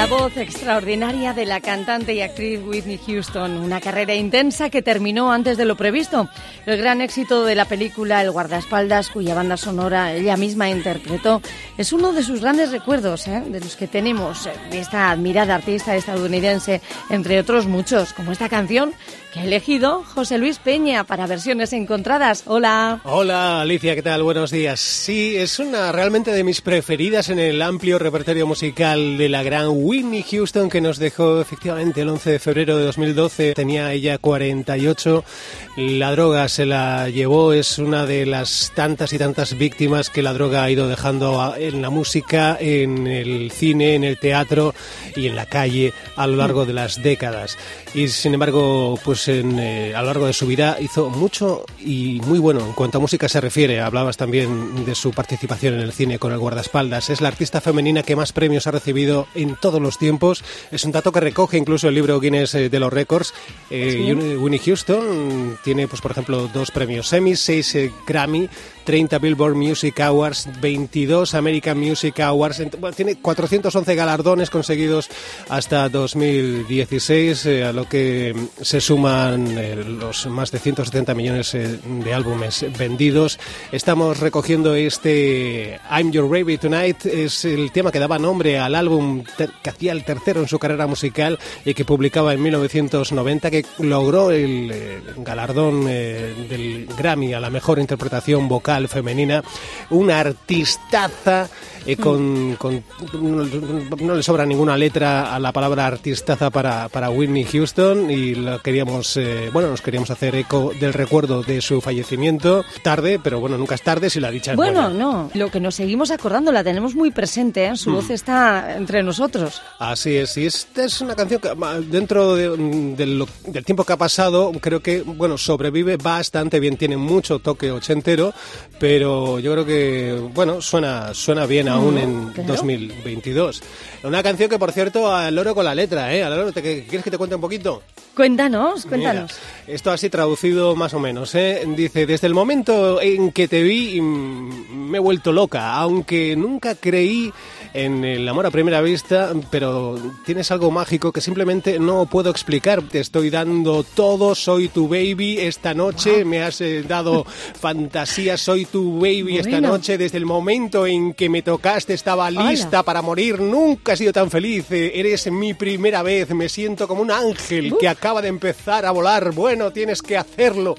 La voz extraordinaria de la cantante y actriz Whitney Houston, una carrera intensa que terminó antes de lo previsto. El gran éxito de la película El guardaespaldas, cuya banda sonora ella misma interpretó, es uno de sus grandes recuerdos, ¿eh? de los que tenemos eh, de esta admirada artista estadounidense, entre otros muchos, como esta canción que ha elegido José Luis Peña para versiones encontradas. Hola. Hola Alicia, ¿qué tal? Buenos días. Sí, es una realmente de mis preferidas en el amplio repertorio musical de la gran Whitney Houston que nos dejó efectivamente el 11 de febrero de 2012. Tenía ella 48. La droga se la llevó, es una de las tantas y tantas víctimas que la droga ha ido dejando en la música, en el cine, en el teatro y en la calle a lo largo de las décadas. Y sin embargo, pues en, eh, a lo largo de su vida hizo mucho y muy bueno en cuanto a música se refiere. Hablabas también de su participación en el cine con el guardaespaldas. Es la artista femenina que más premios ha recibido en todos los tiempos. Es un dato que recoge incluso el libro Guinness eh, de los récords. Eh, Winnie Houston tiene, pues por ejemplo, dos premios Emmy, seis Grammy, 30 Billboard Music Awards, 22 American Music Awards. Bueno, tiene 411 galardones conseguidos hasta 2016, eh, a lo que mm, se suman eh, los más de 170 millones eh, de álbumes vendidos. Estamos recogiendo este I'm Your Baby Tonight, es el tema que daba nombre al álbum que hacía el tercero en su carrera musical y que publicaba en 1990, que logró el eh, galardón eh, del Grammy a la mejor interpretación vocal femenina. Una artistaza eh, con, con- no, no le sobra ninguna letra a la palabra artistaza para, para Whitney Houston y lo queríamos, eh, bueno, nos queríamos hacer eco del recuerdo de su fallecimiento. Tarde, pero bueno, nunca es tarde si la dicha es Bueno, buena. no, lo que nos seguimos acordando, la tenemos muy presente, ¿eh? su voz está entre nosotros. Así es, y esta es una canción que dentro de- de lo- del tiempo que ha pasado, creo que, bueno, sobrevive bastante bien, tiene mucho toque ochentero, pero yo creo que, bueno, suena, suena bien aún en claro. 2022. Una canción que, por cierto, al loro con la letra, ¿eh? Al loro, ¿te- ¿quieres que te cuente un poquito? Cuéntanos, cuéntanos. Mira, esto así traducido más o menos. ¿eh? Dice, desde el momento en que te vi mm, me he vuelto loca, aunque nunca creí en el amor a primera vista, pero tienes algo mágico que simplemente no puedo explicar. Te estoy dando todo, soy tu baby esta noche, me has eh, dado fantasía, soy tu baby esta noche. Desde el momento en que me tocaste estaba Hola. lista para morir, nunca he sido tan feliz. Eh, Eres mi primera vez, me siento como un ángel que acaba de empezar a volar. Bueno, tienes que hacerlo.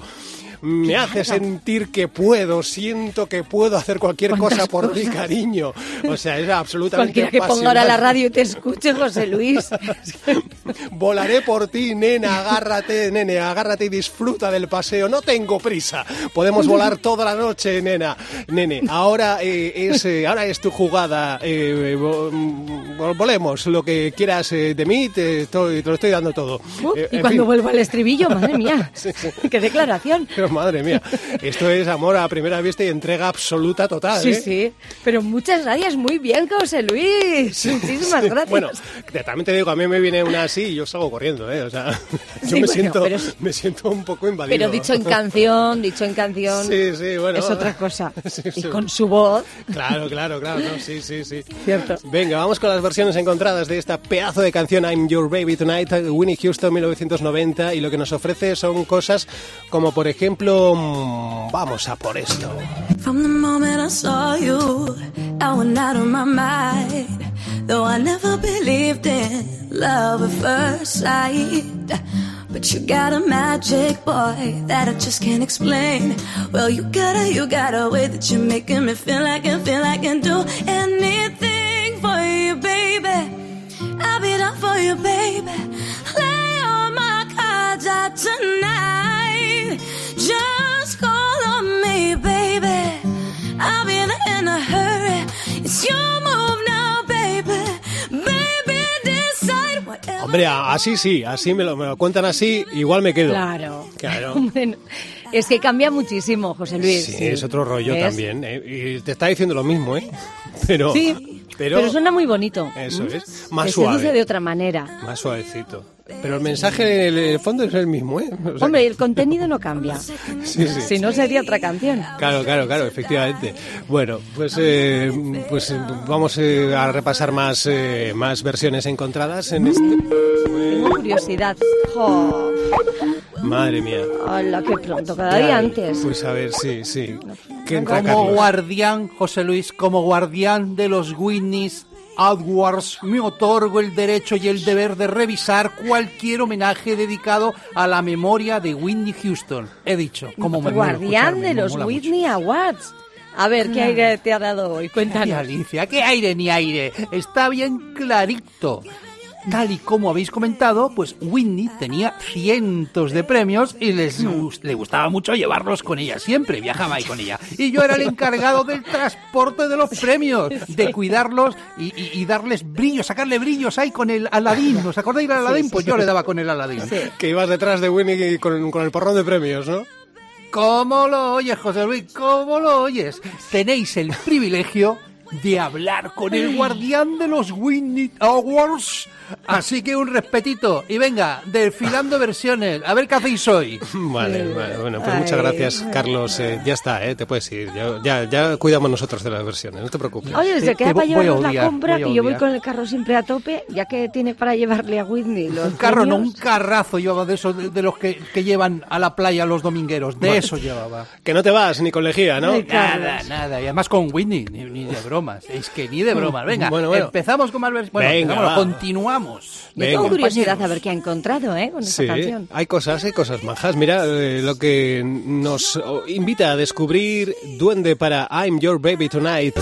Me hace sentir que puedo, siento que puedo hacer cualquier ¿Cuántas cosa por mi cosas? cariño. O sea, es absolutamente Cualquiera que ponga ahora la radio y te escuche, José Luis. Volaré por ti, nena, agárrate, nene, agárrate y disfruta del paseo. No tengo prisa. Podemos volar toda la noche, nena. Nene, ahora eh, es eh, ahora es tu jugada. Eh, mm, volemos. Lo que quieras eh, de mí, te, estoy- te lo estoy dando todo. Uh, Eh, y cuando fin. vuelvo al estribillo, madre mía. Sí, sí. Qué declaración. Pero madre mía, esto es amor a primera vista y entrega absoluta total. Sí, ¿eh? sí. Pero muchas gracias, muy bien, José Luis. Muchísimas gracias. Bueno, también te digo, a mí me viene una así y yo salgo corriendo, ¿eh? O sea, yo Sí, me, bueno, siento, pero me siento un poco invadido. pero dicho en canción, dicho en canción, Sí, sí, bueno. es otra cosa. Sí, y sí. con su voz, Claro, claro, claro, no, sí, sí, sí. Cierto. Venga, vamos con las versiones encontradas de esta pedazo de canción I'm Your Baby Tonight, Winnie Houston 1990, y lo que nos ofrece son cosas como, por ejemplo, mm, vamos a por esto. From the moment I saw you, I went out of my mind. Though I never believed in love at first sight. But you got a magic boy that I just can't explain. Well, you got a, you got a way that you're making me feel like I feel I can do anything for you, baby. I'll be down for you, baby. Lay all my cards out tonight. Just call on me, baby. I'll be there in a hurry. It's your move now, baby. Baby, decide whatever. Hombre, así sí, así me lo, me lo cuentan así, igual me quedo. claro. Claro. Es que cambia muchísimo, José Luis. Sí, es otro rollo ¿Ves? también. ¿eh? Y te está diciendo lo mismo, ¿eh? Pero, Sí, pero, pero, suena muy bonito. Eso es, más Te suave. seduce de otra manera. más suavecito. Pero el mensaje en el fondo es el mismo, ¿eh? O sea, Hombre, el contenido no cambia. sí, sí. Si no, sería otra canción. Claro, claro, claro, efectivamente. Bueno, pues, eh, pues eh, vamos eh, a repasar más, eh, más versiones encontradas en este... Tengo curiosidad. Jo, Madre mía. hola, qué pronto, cada día antes. Pues a ver, sí, sí. ¿Qué entra, Como Carlos? guardián, José Luis, como guardián de los Whitney's Awards, me otorgo el derecho y el deber de revisar cualquier homenaje dedicado a la memoria de Whitney Houston. He dicho, como me Guardián de los mucho. Whitney Awards. A ver, ¿qué aire te ha dado hoy? Cuéntanos. Alicia, ¿qué aire ni aire? Está bien clarito. Tal y como habéis comentado, pues Whitney tenía cientos de premios y les le gustaba mucho llevarlos con ella. Siempre viajaba ahí con ella. Y yo era el encargado del transporte de los premios, de cuidarlos y, y- y darles brillos, sacarle brillos ahí con el Aladín. ¿Os acordáis del Aladín? Pues yo le daba con el Aladín. Que ibas detrás de Winnie con, con el porrón de premios, ¿no? ¿Cómo lo oyes, José Luis? ¿Cómo lo oyes? Tenéis el privilegio de hablar con el guardián de los Whitney Awards. Así que un respetito. Y venga, desfilando versiones. A ver qué hacéis hoy. Vale, vale, bueno, pues muchas gracias, Carlos. Eh, ya está, eh, te puedes ir. Ya, ya, ya cuidamos nosotros de las versiones, no te preocupes. Oye, se queda te para voy a llevarnos la compra, que yo voy con el carro siempre a tope, ya que tiene para llevarle a Whitney los Un carro, no, un carrazo llevaba de esos de, de los que, que llevan a la playa los domingueros. De eso llevaba. Que no te vas ni con lejía, ¿no? Nada, nada. Y además con Whitney, ni, ni de bromas. Es que ni de bromas. Venga, Bueno, bueno. empezamos con más versiones. Bueno, Venga, continuamos. Yo tengo curiosidad a ver qué ha encontrado, ¿eh? Con esta Sí, canción. hay cosas, hay cosas majas. Mira, eh, lo que nos invita a descubrir Duende para I'm Your Baby Tonight.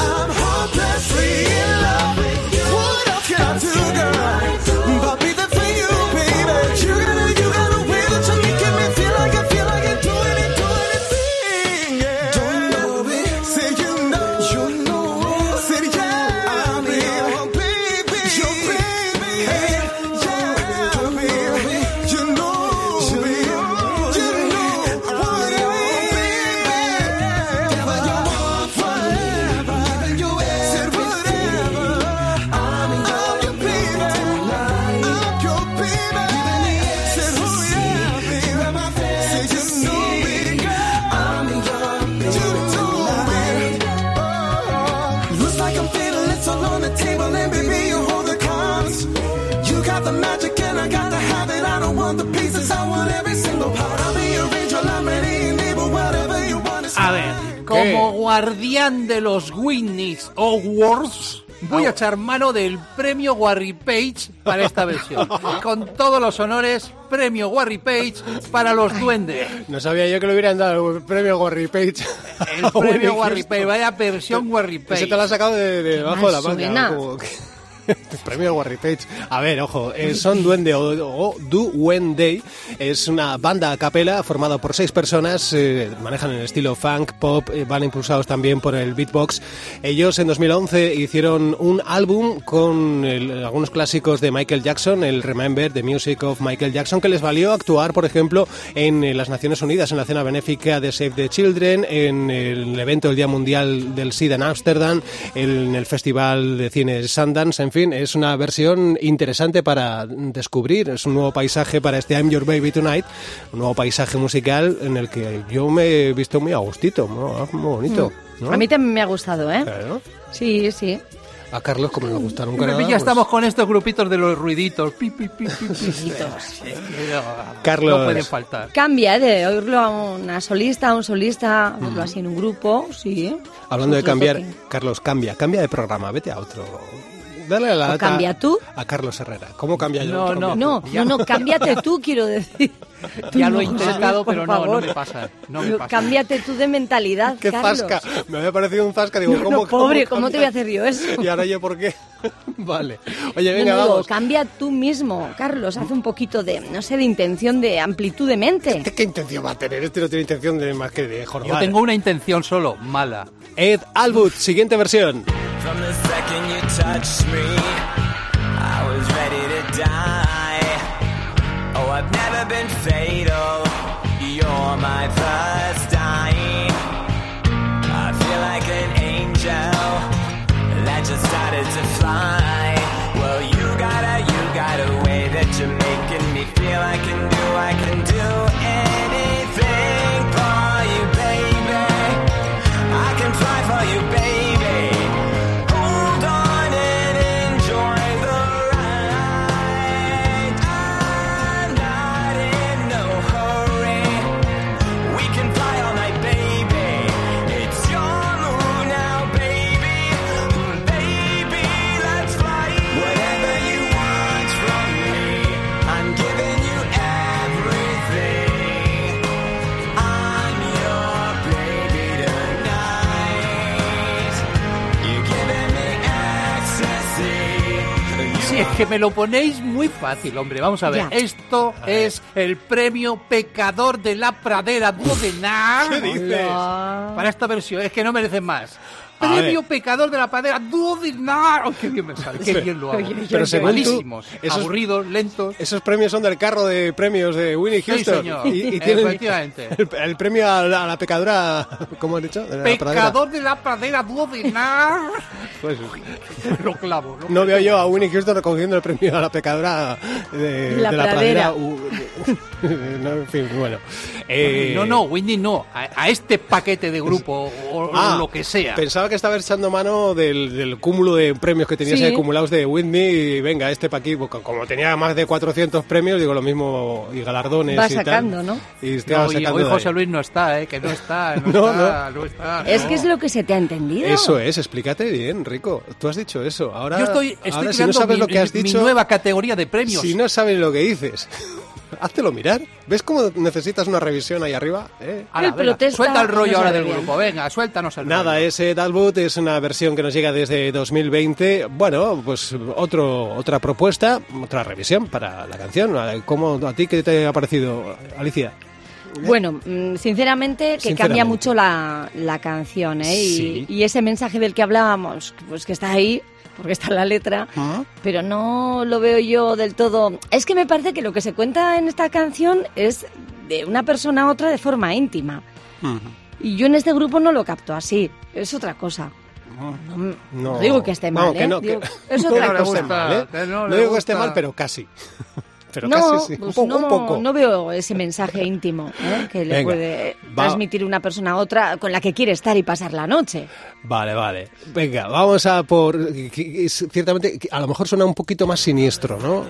Guardián de los Whitney Awards, voy a echar mano del premio Warry Page para esta versión. Con todos los honores, premio Warry Page para los duendes. No sabía yo que le hubieran dado el premio Warry Page. El premio Warry. Page, vaya versión Warry Page. Ese te lo has sacado de, de debajo de la manga. como Premio Warry Page. A ver, ojo, eh, son Duende o, Day. Es una banda a capela formada por seis personas. eh, manejan el estilo funk, pop, eh, van impulsados también por el beatbox. Ellos en 2011 hicieron un álbum con algunos clásicos de Michael Jackson, el Remember, The Music of Michael Jackson, que les valió actuar, por ejemplo, en las Naciones Unidas, en la cena benéfica de Save the Children, en el evento del Día Mundial del SIDA en Ámsterdam, en el Festival de Cine Sundance, en fin, es una versión interesante para descubrir, es un nuevo paisaje para este I'm Your Baby Tonight, un nuevo paisaje musical en el que yo me he visto muy a gustito, muy, muy bonito. ¿no? A mí también me ha gustado, ¿eh? Claro. Sí, sí. A Carlos, como le gustaron Pero Canadá, ya pues- estamos con estos grupitos de los ruiditos. Pi, pi, pi, pi, pi. Carlos. No pueden faltar. Cambia ¿eh? de oírlo a una solista, a un solista, oírlo así en un grupo, sí. Hablando de cambiar, toque. Carlos, cambia, cambia de programa, vete a otro. Dale a la ¿O lata cambia tú? A Carlos Herrera. ¿Cómo cambia yo? No, no. No, no, no, cámbiate tú, quiero decir. Ya lo he no, intentado, pero no, no me pasa. No me pasa. Cámbiate tú de mentalidad, ¡Qué Carlos. zasca! Me había parecido un zasca. Digo, No, ¿cómo, no, pobre, cómo ¿cómo te voy a hacer yo eso? ¿Y ahora yo por qué? vale. Oye, venga, no, digo, vamos. cambia tú mismo, Carlos. Haz un poquito de, no sé, de intención, de amplitud de mente. ¿Este ¿Qué intención va a tener? Este no tiene intención de más que de jorobar. Yo tengo una intención solo, mala. Ed Alwood, siguiente versión. From the have been fatal. You're my pride. Es que me lo ponéis muy fácil, hombre. Vamos a ver. Ya. Esto es el premio Pecador de la Pradera Duodenar. ¿Qué dices? Para esta versión, es que no merecen más. Premio. Pecador de la Pradera Duodenar. Oh, qué bien me sale, qué bien lo hago. Pero según tú, Malísimos, esos- aburridos, lentos. Esos premios son del carro de premios de Winnie Sí, Houston. señor. Y, y tienen Efectivamente. El, el premio a la, a la pecadora, ¿cómo han dicho? De la pradera. Pecador de la Pradera Duodenar. Pues, lo clavo, ¿no? no veo yo a Winnie Houston recogiendo el premio a la pecadora de, La de la pradera. pradera. Uh, no, en fin, bueno. Eh, No, no, Windy no. A, a este paquete de grupo o, o Ah, lo que sea. Pensaba que estaba echando mano del, del cúmulo de premios que tenías Sí. acumulados de Whitney y venga, este para aquí. Pues, Como tenía más de 400 premios, digo lo mismo y galardones Va y tal. sacando, ¿no? Y No, y sacando hoy de José. Luis no está, ¿eh? Que no está, no, No, está, no, está. Es no. que es lo que se te ha entendido. Eso es, explícate bien, Rico. Tú has dicho eso. Ahora, Yo estoy, estoy ahora si no sabes mi, lo que has mi dicho, nueva categoría de premios. si no sabes lo que dices, háztelo mirar. ¿Ves cómo necesitas una revisión ahí arriba? ¿Eh? Ala, suelta el rollo no ahora del bien. grupo. Venga, suéltanos el Nada, rollo. ese Dalwood es una versión que nos llega desde 2020. Bueno, pues otro, otra propuesta, otra revisión para la canción. ¿Cómo, ¿A ti qué te ha parecido, Alicia? Bueno, mm, sinceramente que Sinceramente. cambia mucho la, la canción, ¿eh? Y, Sí. y ese mensaje del que hablábamos, pues que está ahí, porque está en la letra, ¿Ah? pero no lo veo yo del todo. Es que me parece que lo que se cuenta en esta canción es de una persona a otra de forma íntima. Y yo en este grupo no lo capto así, es otra cosa. No, no No, digo que esté mal, que ¿eh? no, Digo, que- es otra mal, ¿eh? No digo que esté mal, pero casi. Pero no, casi sí. un pues poco, no, un poco. no veo ese mensaje íntimo ¿eh? que le Venga, puede va. transmitir una persona a otra con la que quiere estar y pasar la noche. Vale, vale. Venga, vamos a por... Ciertamente, a lo mejor suena un poquito más siniestro, ¿no?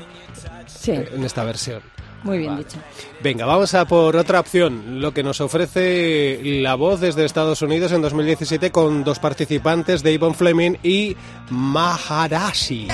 Sí. En esta versión. Muy bien dicho. Venga, vamos a por otra opción, lo que nos ofrece La Voz desde Estados Unidos en 2017 con dos participantes, Davon Fleming y Maharashi.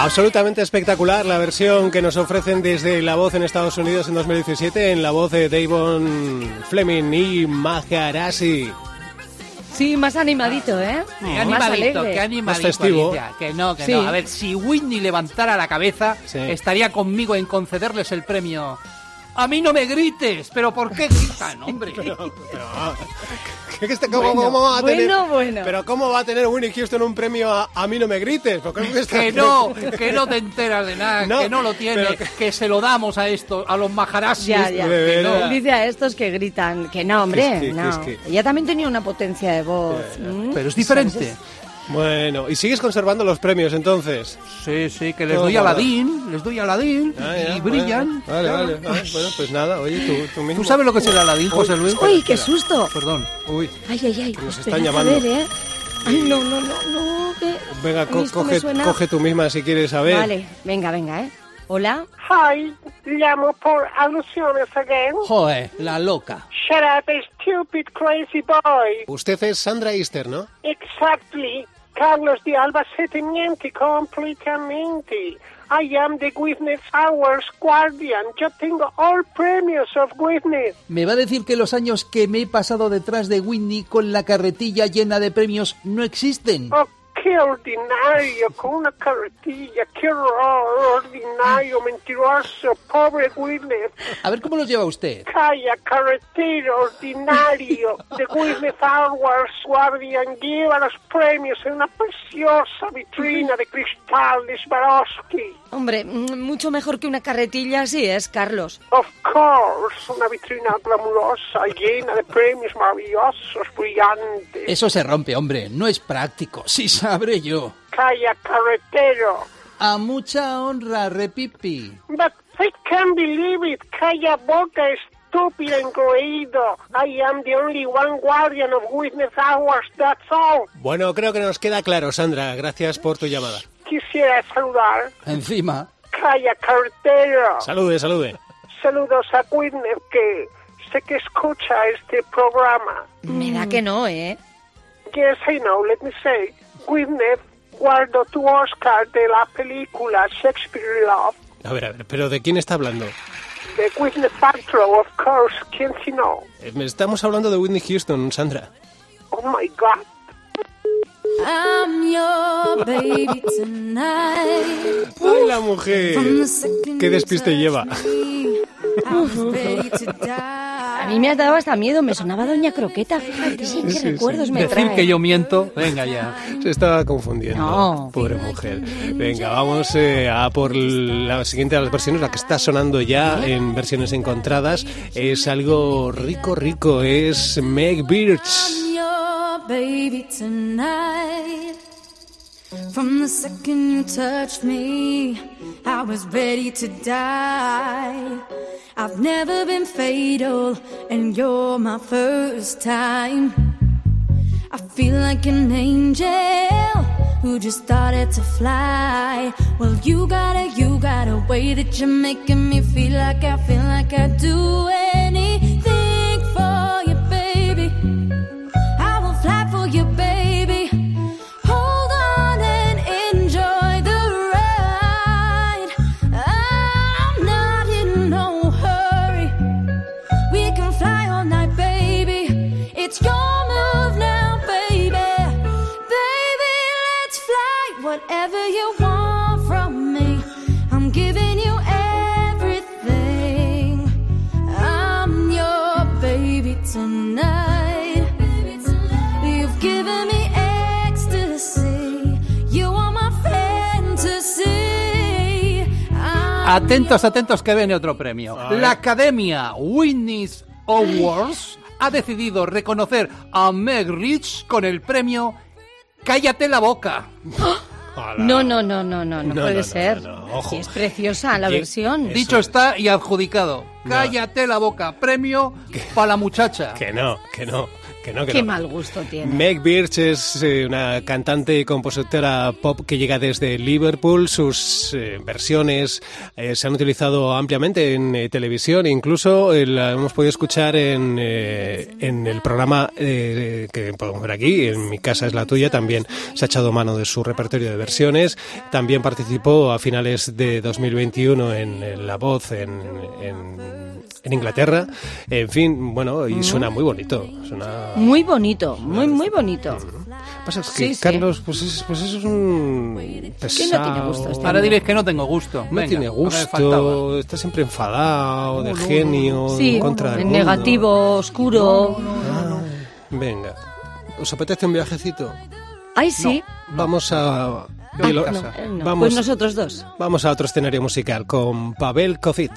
Absolutamente espectacular la versión que nos ofrecen desde La Voz en Estados Unidos en 2017 en la voz de Davon Fleming y Maharashi. Sí, más animadito, ¿eh? Qué Más animadito, alegre. qué animadito, Más festivo. Alicia. Que no, que Sí. no. A ver, si Whitney levantara la cabeza, Sí. estaría conmigo en concederles el premio. A mí no me grites, pero ¿por qué gritan, hombre? ¿Qué que este- ¿Cómo, Bueno, cómo va a tener, bueno, bueno. Pero ¿cómo va a tener Winnie Houston un premio a, a mí no me grites? ¿Por qué me está- Que no, que no te enteras de nada, No, que no lo tiene, que... que- se lo damos a esto, a los maharashis. Ya, ya. Dice a estos que gritan que no, hombre, Que es que- que no. es que- Ella también tenía una potencia de voz. ¿m? Pero es diferente. Bueno, ¿y sigues conservando los premios entonces? Sí, sí, que les Todo doy a. Aladín, les doy a Aladín Ah, ya, y bueno, brillan. Vale, Claro. vale, vale. Bueno, pues nada, oye, tú, tú mismo. ¿Tú sabes lo que es el Aladín, José Luis? ¡Uy, qué susto! Perdón. Uy, Ay, ay, ay. Que nos están a llamando. ver, ¿eh? Ay, no, no, no, no. que venga, a co- coge, coge tú misma si quieres saber. Vale, venga, venga, ¿eh? Hola. Hi, llamo por alusiones again. Joder, la loca. Shut up, stupid crazy boy. Usted es Sandra Easter, ¿no? Exactly. Carlos de Albacete miente completamente. I am the Witness Hours Guardian. Yo tengo all premios of Witness. ¿Me va a decir que los años que me he pasado detrás de Whitney con la carretilla llena de premios no existen? Oh, qué ordinario, con una carretilla. Qué horror, ordinario, mentiroso, pobre Witness. A ver cómo los lleva usted. Calla, carretero ordinario. The Witness Hours Guardian lleva los premios en una preciosa vitrina de cristal de Swarovski. Hombre, mm, mucho mejor que una carretilla así es, Carlos. Of course, una vitrina glamurosa llena de premios maravillosos, brillantes. Eso se rompe, hombre. No es práctico. Sí sabré yo. Calla, carretero. A mucha honra, repipi. But I can't believe it. Calla boca, estúpido engreído. I am the only one guardian of witness hours, that's all. Bueno, creo que nos queda claro, Sandra. Gracias por tu llamada. Quisiera saludar. Encima. Calla, carretero. Salude, salude. Saludos a Witness que sé que escucha este programa. Me da que no, ¿eh? Yes, I know, let me say. Witness guardó tu Oscar de la película Shakespeare in Love. A ver, a ver, pero ¿de quién está hablando? The Witness Paltrow, of course, ¿quién si no? Eh, Estamos hablando de Whitney Houston, Sandra. Oh my God. I'm your baby tonight. ¡Ay, la mujer! ¡Qué despiste lleva! A mí me ha dado hasta miedo, me sonaba Doña Croqueta, fíjate, sí, qué recuerdos me Decir trae. que yo miento. Venga ya. Se estaba confundiendo. No. Pobre mujer. Venga, vamos eh, a por la siguiente de las versiones, la que está sonando ya en versiones encontradas. Es algo rico, rico. Es Meg Birch. From the second you touched me, I was ready to die. I've never been fatal, and you're my first time. I feel like an angel who just started to fly. Well, you got a, you got a way that you're making me feel like I feel like I do anything Atentos, atentos que viene otro premio. La Academia Winnie's Awards ha decidido reconocer a Meg Rich con el premio Cállate la boca. No, no, no, no, no, no, No, puede no, no, ser. no, no, ojo. Sí, es preciosa la versión. Dicho es. está y adjudicado. Cállate la boca. Premio para la muchacha. Que no, que no, que no, que Qué no. mal gusto tiene. Meg Birch es eh, una cantante y compositora pop que llega desde Liverpool. Sus eh, versiones eh, se han utilizado ampliamente en televisión. Incluso la hemos podido escuchar en, en el programa eh, que podemos ver aquí, En mi casa es la tuya. También se ha echado mano de su repertorio de versiones. También participó a finales de 2021 en, en La Voz en, en- en Inglaterra. En fin, bueno, y suena muy bonito. Suena Muy bonito, muy, muy bonito. pasa es que Sí, sí. Carlos, pues, es, pues eso es un pesado. tiene gusto este Ahora diréis que no tengo gusto. No Venga, tiene gusto, está siempre enfadado, de genio, Sí, en contra del mundo. negativo, oscuro. Venga, ¿os apetece un viajecito? Ay, sí. Vamos a... Ah, no, no. Vamos, Pues nosotros dos. vamos a otro escenario musical con Pavel Kovic.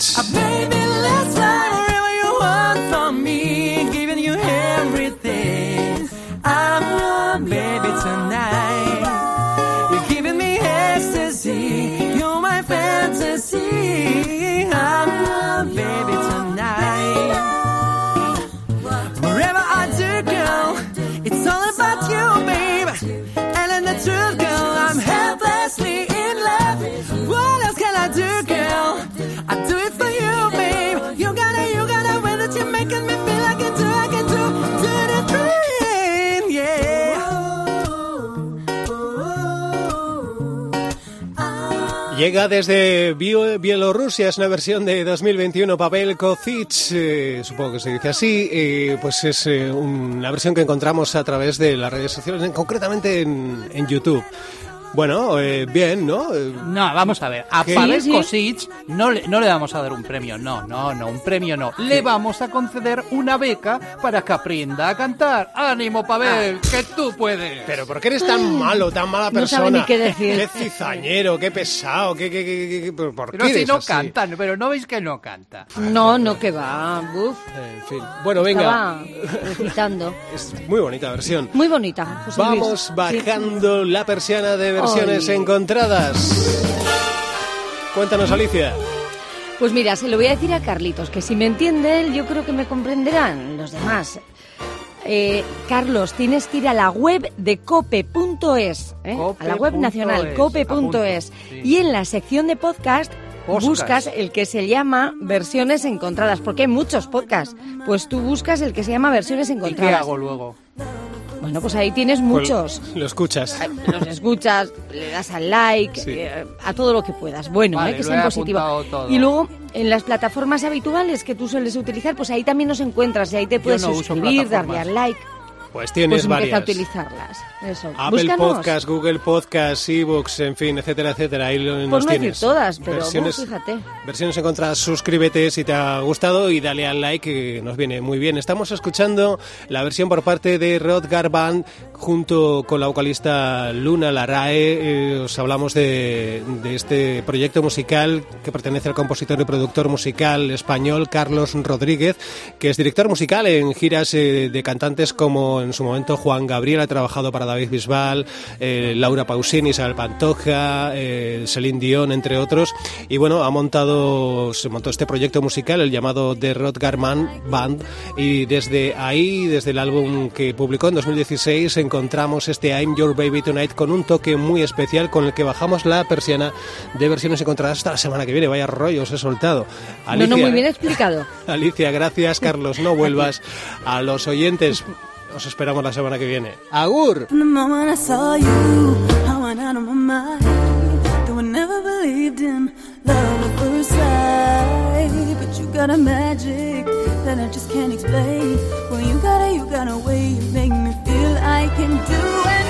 Llega desde Bielorrusia, es una versión de 2021, Pavel Kovic, eh, supongo que se dice así, eh, pues es eh, una versión que encontramos a través de las redes sociales, en- concretamente en, en YouTube. Bueno, eh, bien, ¿no? Eh, No, vamos a ver. A ¿Qué? Pavel Sí, sí. Kosic no le, no le vamos a dar un premio. No, no, no, un premio no. Le vamos a conceder una beca para que aprenda a cantar. ¡Ánimo, Pavel! ¡Que tú puedes! Pero ¿por qué eres tan malo, tan mala No persona? sabe ni qué decir. Qué cizañero, qué pesado, qué... qué, qué, qué- qué- ¿por por Pero qué si eres no así? canta, pero no veis que no canta. No, no que va. Buf. En fin. Bueno, venga. Estaba recitando. Es muy bonita versión. Muy bonita. José Luis. Vamos Sí. bajando la persiana de versiones encontradas. Cuéntanos, Alicia. Pues mira, se lo voy a decir a Carlitos, que si me entiende él, yo creo que me comprenderán los demás. Eh, Carlos, tienes que ir a la web de cope.es, ¿eh? a la web nacional cope.es sí. y en la sección de podcast buscas el que se llama versiones encontradas, porque hay muchos podcasts. Pues tú buscas el que se llama versiones ¿Y qué encontradas. hago luego? Bueno, pues ahí tienes muchos. Pues lo escuchas. Los escuchas, le das al like, Sí. eh, a todo lo que puedas. Bueno, Vale, eh, que lo sea en he positivo. apuntado todo. Y luego, en las plataformas habituales que tú sueles utilizar, pues ahí también nos encuentras y ahí te puedes no suscribir, darle al like. Pues tienes Pues empieza a varias. utilizarlas. Eso. Apple Búscanos. Podcast, Google Podcast, ebooks, en fin, etcétera, etcétera. Ahí nos no decir tienes. todas, pero versiones, vos fíjate. versiones encontradas. Suscríbete si te ha gustado y dale al like que nos viene muy bien. Estamos escuchando la versión por parte de Rodgar Band junto con la vocalista Luna Larae. Eh, os hablamos de, de este proyecto musical que pertenece al compositor y productor musical español Carlos Rodríguez, que es director musical en giras eh, de cantantes como en su momento Juan Gabriel ha trabajado para David Bisbal, eh, Laura Pausini, Isabel Pantoja, eh, Celine Dion, entre otros. Y bueno, ha montado, se montó este proyecto musical, el llamado The Rodgar Man Band, y desde ahí, desde el álbum que publicó en 2016, encontramos este I'm Your Baby Tonight con un toque muy especial con el que bajamos la persiana de versiones encontradas hasta la semana que viene. Vaya rollo os he soltado. No, no, muy bien explicado. Alicia, gracias. Carlos, no vuelvas. A los oyentes, os esperamos la semana que viene. ¡Agur! From the moment I saw you, I went out of my mind. Though I never believed in love at first sight. But you got a magic that I just can't explain. Well, you got a, you got a way you make me feel I can do anything